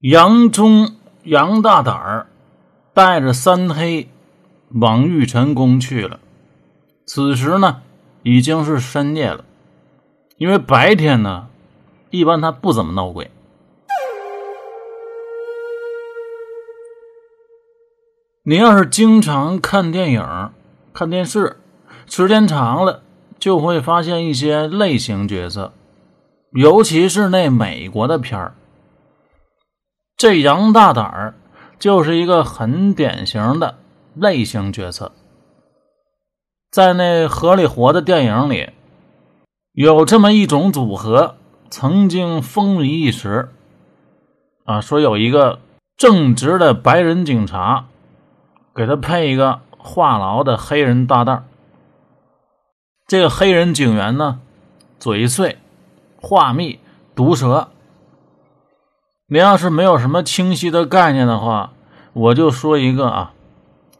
杨忠、杨大胆儿带着三黑往玉晨宫去了。此时呢，已经是深夜了。因为白天呢，一般他不怎么闹鬼。你要是经常看电影、看电视，时间长了，就会发现一些类型角色，尤其是那美国的片儿。这杨大胆儿就是一个很典型的类型角色，在那《河里活》的电影里，有这么一种组合，曾经风靡一时。啊，说有一个正直的白人警察，给他配一个话痨的黑人搭档。这个黑人警员呢，嘴碎、话密、毒舌。你要是没有什么清晰的概念的话，我就说一个啊，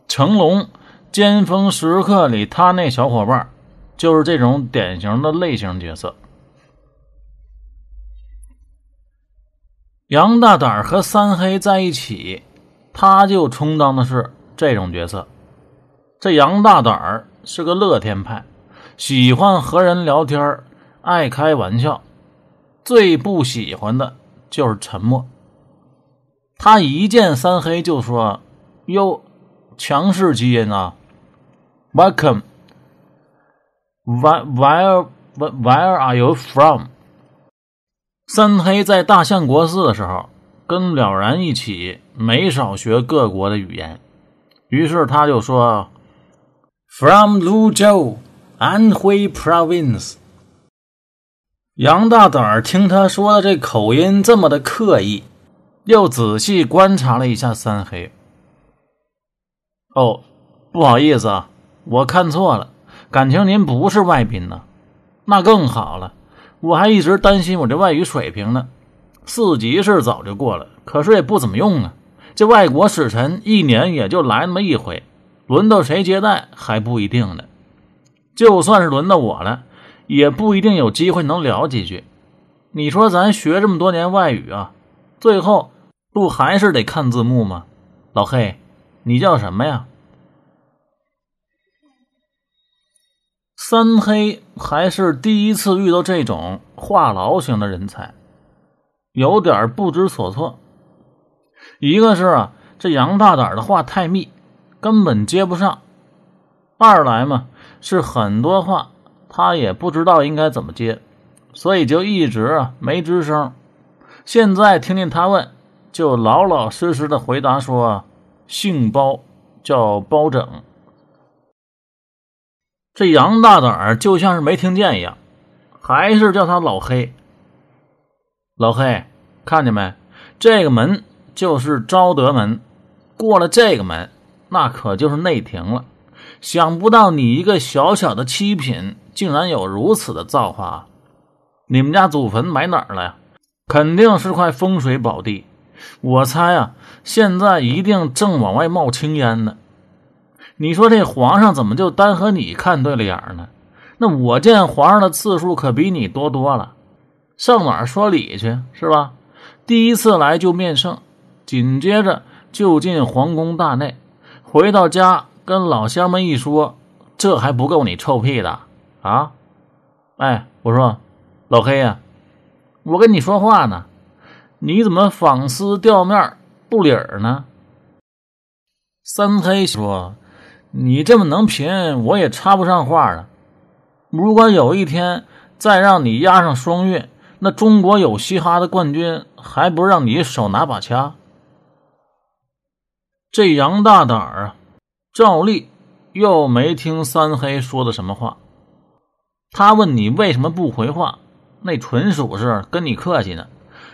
成龙《尖峰时刻》里他那小伙伴就是这种典型的类型角色。杨大胆和三黑在一起，他就充当的是这种角色。这杨大胆是个乐天派，喜欢和人聊天，爱开玩笑，最不喜欢的。就是沉默。他一见三黑就说：“哟，强势基因啊！Welcome. Where where where are you from？” 三黑在大相国寺的时候，跟了然一起没少学各国的语言，于是他就说：“From Luzhou, Anhui Province。”杨大胆听他说的这口音这么的刻意，又仔细观察了一下三黑。哦，不好意思啊，我看错了，感情您不是外宾呢？那更好了，我还一直担心我这外语水平呢。四级是早就过了，可是也不怎么用啊。这外国使臣一年也就来那么一回，轮到谁接待还不一定呢。就算是轮到我了。也不一定有机会能聊几句。你说咱学这么多年外语啊，最后不还是得看字幕吗？老黑，你叫什么呀？三黑还是第一次遇到这种话痨型的人才，有点不知所措。一个是啊，这杨大胆的话太密，根本接不上；二来嘛，是很多话。他也不知道应该怎么接，所以就一直啊没吱声。现在听见他问，就老老实实的回答说：“姓包，叫包拯。”这杨大胆就像是没听见一样，还是叫他老黑。老黑，看见没？这个门就是昭德门，过了这个门，那可就是内廷了。想不到你一个小小的七品。竟然有如此的造化！你们家祖坟埋哪儿了呀？肯定是块风水宝地。我猜啊，现在一定正往外冒青烟呢。你说这皇上怎么就单和你看对了眼呢？那我见皇上的次数可比你多多了。上哪儿说理去是吧？第一次来就面圣，紧接着就进皇宫大内，回到家跟老乡们一说，这还不够你臭屁的。啊，哎，我说老黑呀，我跟你说话呢，你怎么纺丝掉面不理儿呢？三黑说：“你这么能贫，我也插不上话了。如果有一天再让你压上双月，那中国有嘻哈的冠军还不让你手拿把掐？”这杨大胆啊，照例又没听三黑说的什么话。他问你为什么不回话，那纯属是跟你客气呢。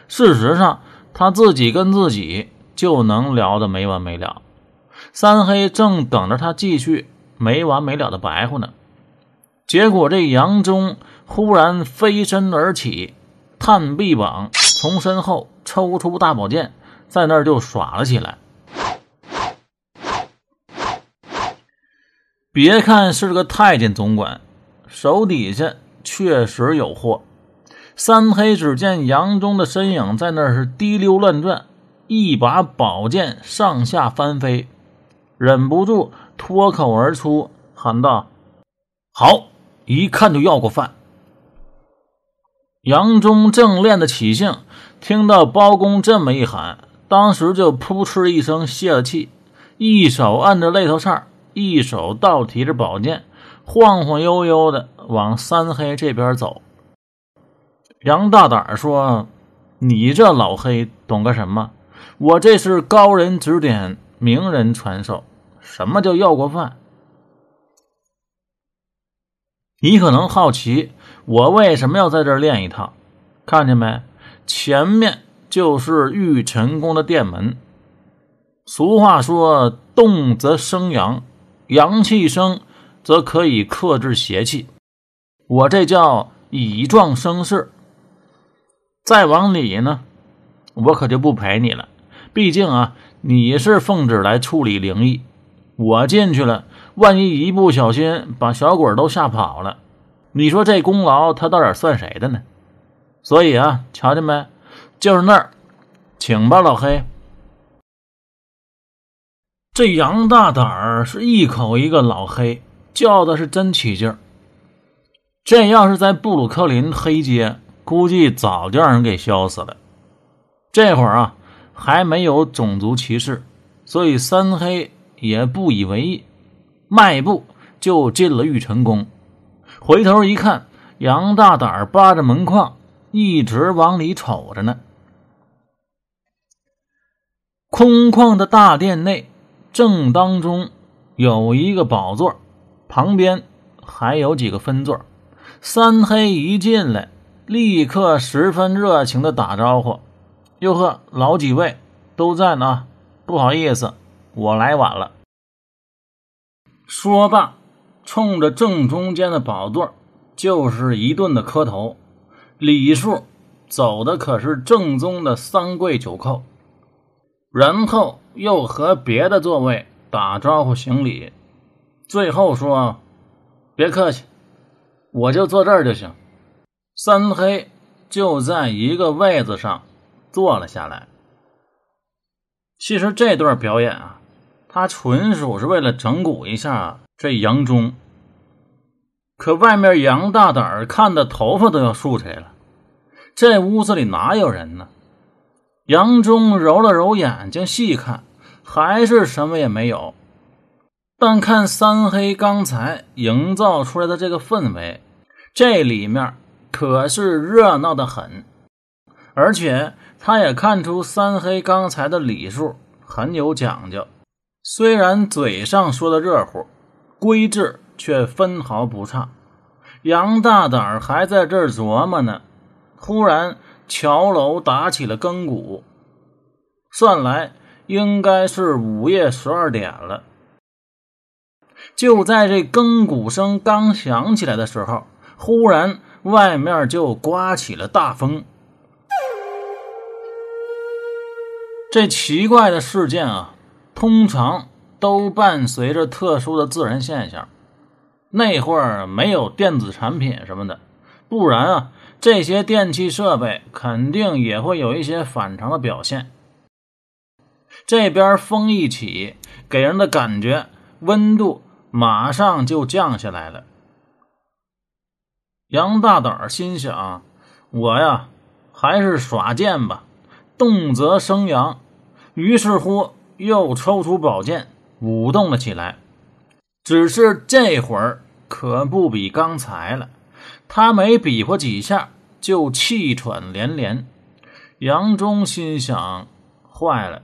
事实上，他自己跟自己就能聊得没完没了。三黑正等着他继续没完没了的白话呢。结果这杨忠忽然飞身而起，探臂膀从身后抽出大宝剑，在那儿就耍了起来。别看是个太监总管。手底下确实有货。三黑只见杨忠的身影在那是滴溜乱转，一把宝剑上下翻飞，忍不住脱口而出，喊道：“好，一看就要过饭。”杨忠正练得起兴，听到包公这么一喊，当时就扑哧一声泄了气，一手按着肋头叉，一手倒提着宝剑，晃晃悠悠的往三黑这边走。杨大胆说：“你这老黑懂个什么？我这是高人指点，名人传授。什么叫要过饭？你可能好奇，我为什么要在这儿练一趟？看见没？前面就是玉晨宫的殿门。俗话说：动则生阳，阳气生，则可以克制邪气。我这叫以壮声势。”再往里呢，我可就不陪你了。毕竟啊，你是奉旨来处理灵异，我进去了，万一一不小心把小鬼都吓跑了，你说这功劳他到底算谁的呢？所以啊，瞧见没？就是那儿，请吧，老黑。这杨大胆儿是一口一个老黑，叫的是真起劲儿。这要是在布鲁克林黑街。估计早就让人给削死了。这会儿啊，还没有种族歧视，所以三黑也不以为意，迈步就进了玉成宫。回头一看，杨大胆扒着门框，一直往里瞅着呢。空旷的大殿内，正当中有一个宝座，旁边还有几个分座。三黑一进来。立刻十分热情的打招呼：“哟呵，老几位都在呢，不好意思，我来晚了。”说罢，冲着正中间的宝座就是一顿的磕头，礼数走的可是正宗的三跪九叩，然后又和别的座位打招呼行礼，最后说：“别客气，我就坐这儿就行。”三黑就在一个位子上坐了下来。其实这段表演啊，他纯属是为了整蛊一下这杨忠。可外面杨大胆看的头发都要竖起来了。这屋子里哪有人呢？杨忠揉了揉眼睛细看，还是什么也没有。但看三黑刚才营造出来的这个氛围，这里面。可是热闹的很，而且他也看出三黑刚才的礼数很有讲究，虽然嘴上说的热乎，规制却分毫不差。杨大胆还在这儿琢磨呢，忽然桥楼打起了更鼓，算来应该是午夜十二点了。就在这更鼓声刚响起来的时候，忽然。外面就刮起了大风。这奇怪的事件啊，通常都伴随着特殊的自然现象。那会儿没有电子产品什么的，不然啊，这些电器设备肯定也会有一些反常的表现。这边风一起，给人的感觉温度马上就降下来了。杨大胆心想：“我呀，还是耍剑吧，动则生阳。”于是乎，又抽出宝剑，舞动了起来。只是这会儿可不比刚才了，他没比划几下，就气喘连连。杨忠心想：“坏了，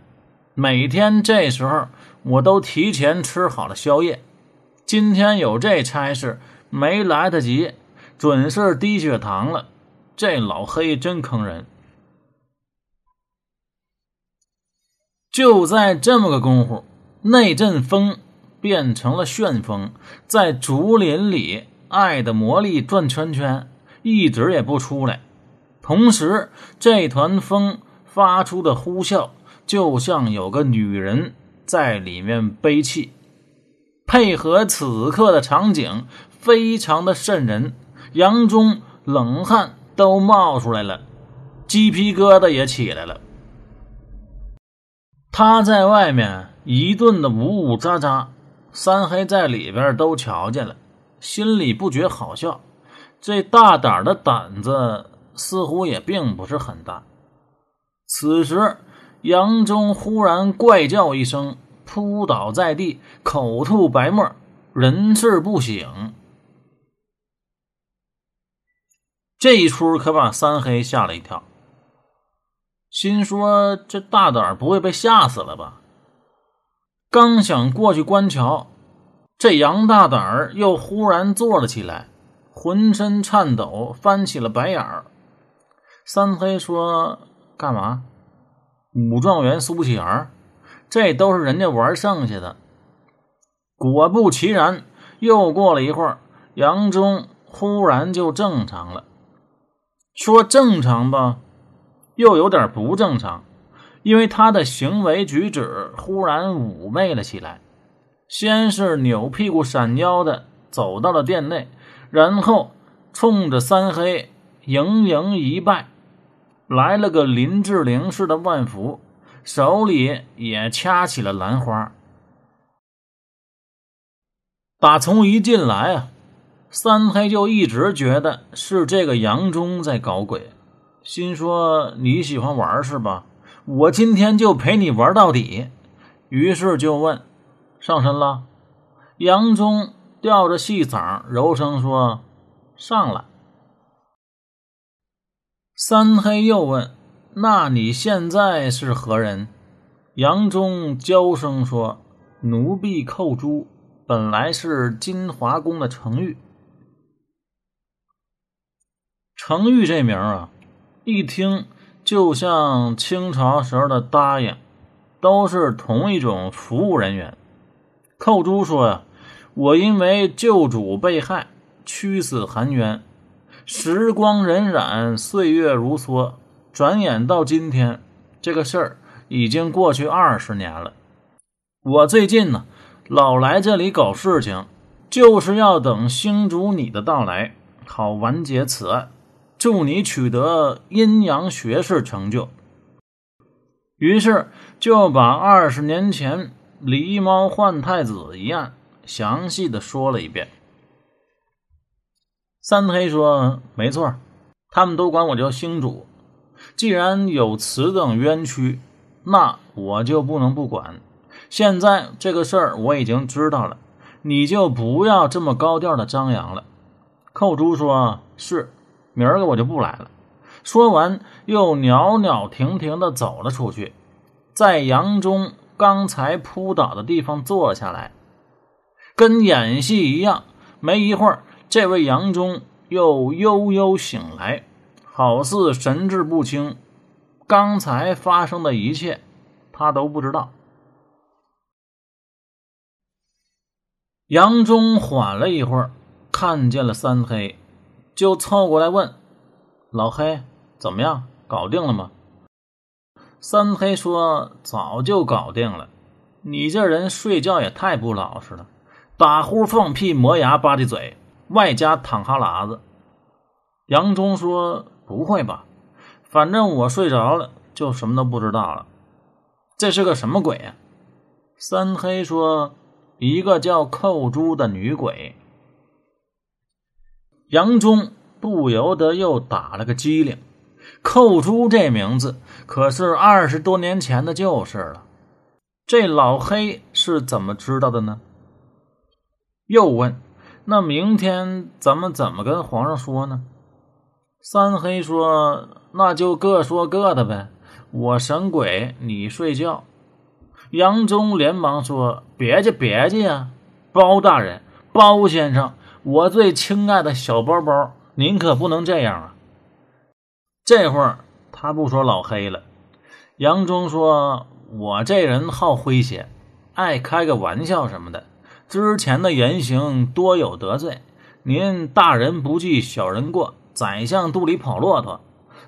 每天这时候我都提前吃好了宵夜，今天有这差事，没来得及。”准是低血糖了，这老黑真坑人。就在这么个功夫，那阵风变成了旋风，在竹林里爱的魔力转圈圈，一直也不出来。同时，这团风发出的呼啸，就像有个女人在里面悲泣，配合此刻的场景，非常的瘆人。杨忠冷汗都冒出来了，鸡皮疙瘩也起来了。他在外面一顿的呜呜喳喳，三黑在里边都瞧见了，心里不觉好笑。这大胆的胆子似乎也并不是很大。此时，杨忠忽然怪叫一声，扑倒在地，口吐白沫，人事不省。这一出可把三黑吓了一跳，心说：“这大胆不会被吓死了吧？”刚想过去观瞧，这杨大胆又忽然坐了起来，浑身颤抖，翻起了白眼儿。三黑说：“干嘛？武状元苏乞儿？这都是人家玩剩下的。”果不其然，又过了一会儿，杨忠忽然就正常了。说正常吧，又有点不正常，因为他的行为举止忽然妩媚了起来。先是扭屁股闪腰的走到了店内，然后冲着三黑盈盈一拜，来了个林志玲式的万福，手里也掐起了兰花。打从一进来啊。三黑就一直觉得是这个杨忠在搞鬼，心说你喜欢玩是吧？我今天就陪你玩到底。于是就问：“上身了？”杨忠吊着细嗓柔声说：“上了。”三黑又问：“那你现在是何人？”杨忠娇声说：“奴婢寇珠，本来是金华宫的程玉。”程昱这名啊，一听就像清朝时候的答应，都是同一种服务人员。寇珠说呀：“我因为救主被害，屈死含冤。时光荏苒，岁月如梭，转眼到今天，这个事儿已经过去二十年了。我最近呢，老来这里搞事情，就是要等星主你的到来，好完结此案。”祝你取得阴阳学士成就。于是就把二十年前狸猫换太子一案详细的说了一遍。三黑说：“没错，他们都管我叫星主。既然有此等冤屈，那我就不能不管。现在这个事儿我已经知道了，你就不要这么高调的张扬了。”寇珠说：“是。”明儿个我就不来了。说完，又袅袅婷婷的走了出去，在杨忠刚才扑倒的地方坐下来，跟演戏一样。没一会儿，这位杨忠又悠悠醒来，好似神志不清，刚才发生的一切他都不知道。杨忠缓了一会儿，看见了三黑。就凑过来问：“老黑怎么样？搞定了吗？”三黑说：“早就搞定了。你这人睡觉也太不老实了，打呼、放屁、磨牙、吧唧嘴，外加淌哈喇子。”杨忠说：“不会吧？反正我睡着了，就什么都不知道了。这是个什么鬼呀？”三黑说：“一个叫寇珠的女鬼。”杨忠不由得又打了个激灵，寇珠这名字可是二十多年前的旧事了。这老黑是怎么知道的呢？又问：“那明天咱们怎么跟皇上说呢？”三黑说：“那就各说各的呗，我神鬼，你睡觉。”杨忠连忙说：“别介，别介呀，包大人，包先生。”我最亲爱的小包包，您可不能这样啊！这会儿他不说老黑了，杨忠说：“我这人好诙谐，爱开个玩笑什么的。之前的言行多有得罪，您大人不计小人过，宰相肚里跑骆驼。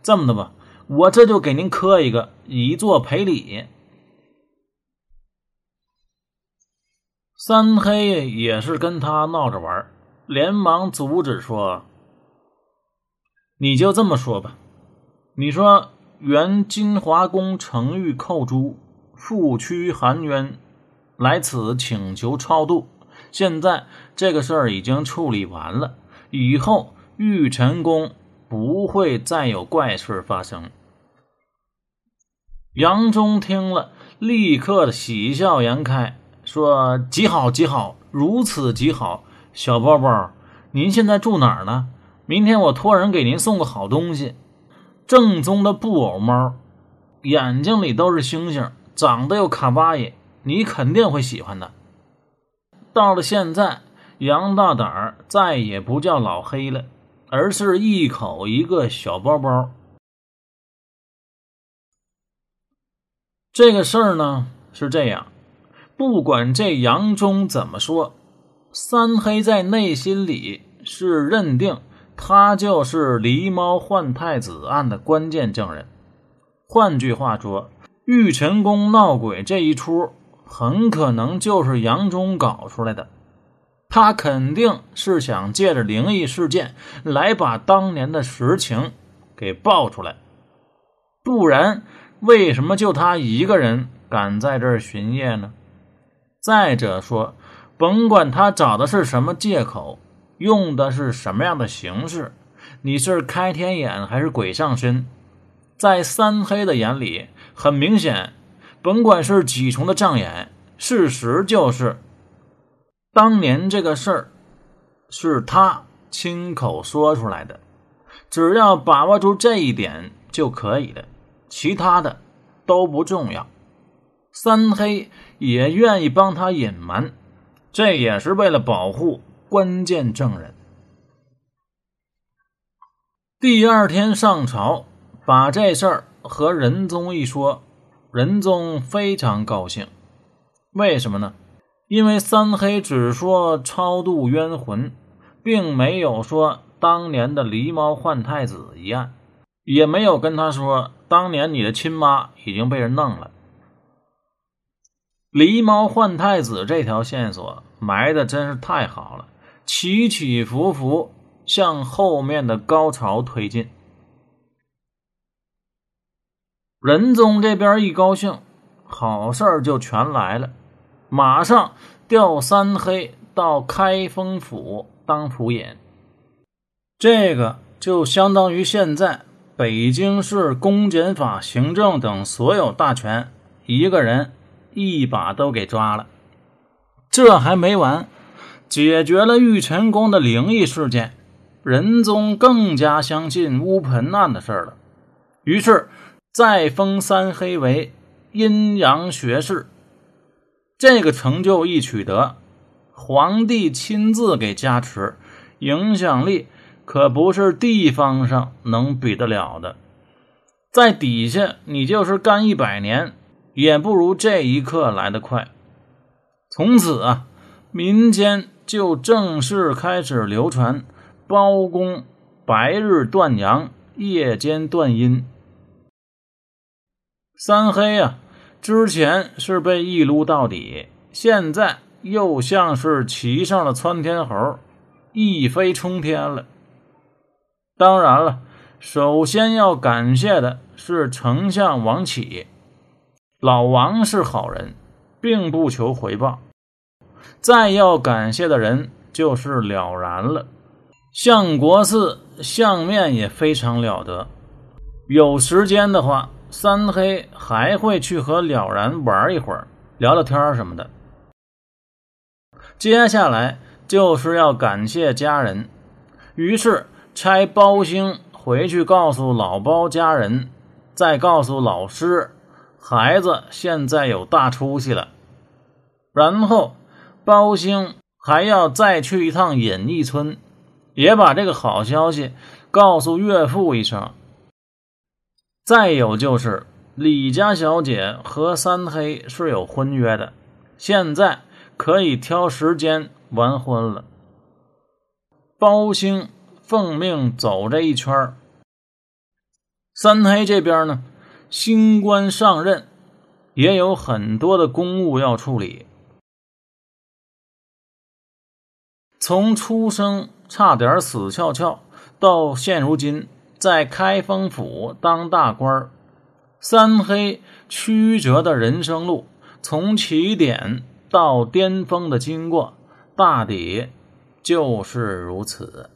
这么的吧，我这就给您磕一个，以作赔礼。”三黑也是跟他闹着玩连忙阻止说：“你就这么说吧，你说原金华宫程玉寇珠复屈含冤，来此请求超度。现在这个事儿已经处理完了，以后玉晨宫不会再有怪事发生。杨忠听了，立刻喜笑颜开，说：“极好，极好，如此极好。小包包，您现在住哪儿呢？明天我托人给您送个好东西，正宗的布偶猫，眼睛里都是星星，长得又卡哇伊，你肯定会喜欢的。”到了现在，杨大胆儿再也不叫老黑了，而是一口一个小包包。这个事儿呢是这样，不管这杨忠怎么说，三黑在内心里是认定他就是狸猫换太子案的关键证人。换句话说，玉晨宫闹鬼这一出。很可能就是杨忠搞出来的，他肯定是想借着灵异事件来把当年的实情给爆出来，不然为什么就他一个人敢在这儿巡夜呢？再者说，甭管他找的是什么借口，用的是什么样的形式，你是开天眼还是鬼上身，在三黑的眼里，很明显。甭管是几重的障眼，事实就是，当年这个事儿是他亲口说出来的，只要把握住这一点就可以了，其他的都不重要。三黑也愿意帮他隐瞒，这也是为了保护关键证人。第二天上朝，把这事儿和仁宗一说。仁宗非常高兴，为什么呢？因为三黑只说超度冤魂，并没有说当年的狸猫换太子一案，也没有跟他说当年你的亲妈已经被人弄了。狸猫换太子这条线索埋的真是太好了，起起伏伏向后面的高潮推进。仁宗这边一高兴，好事儿就全来了，马上调三黑到开封府当府尹。这个就相当于现在北京市公检法、行政等所有大权，一个人一把都给抓了。这还没完，解决了玉晨宫的灵异事件，仁宗更加相信乌盆案的事了，于是。再封三黑为阴阳学士，这个成就一取得，皇帝亲自给加持，影响力可不是地方上能比得了的。在底下，你就是干一百年，也不如这一刻来得快。从此啊，民间就正式开始流传包公白日断阳，夜间断阴。三黑呀，之前是被一撸到底，现在又像是骑上了窜天猴，一飞冲天了。当然了，首先要感谢的是丞相王启，老王是好人，并不求回报。再要感谢的人就是了然了，相国寺相面也非常了得，有时间的话。三黑还会去和了然玩一会儿，聊聊天什么的。接下来就是要感谢家人，于是差包兴回去告诉老包家人，再告诉老师，孩子现在有大出息了。然后包兴还要再去一趟隐逸村，也把这个好消息告诉岳父一声。再有就是李家小姐和三黑是有婚约的，现在可以挑时间完婚了。包兴奉命走这一圈三黑这边呢，新官上任，也有很多的公务要处理。从出生差点死翘翘，到现如今。在开封府当大官三黑曲折的人生路，从起点到巅峰的经过，大抵就是如此。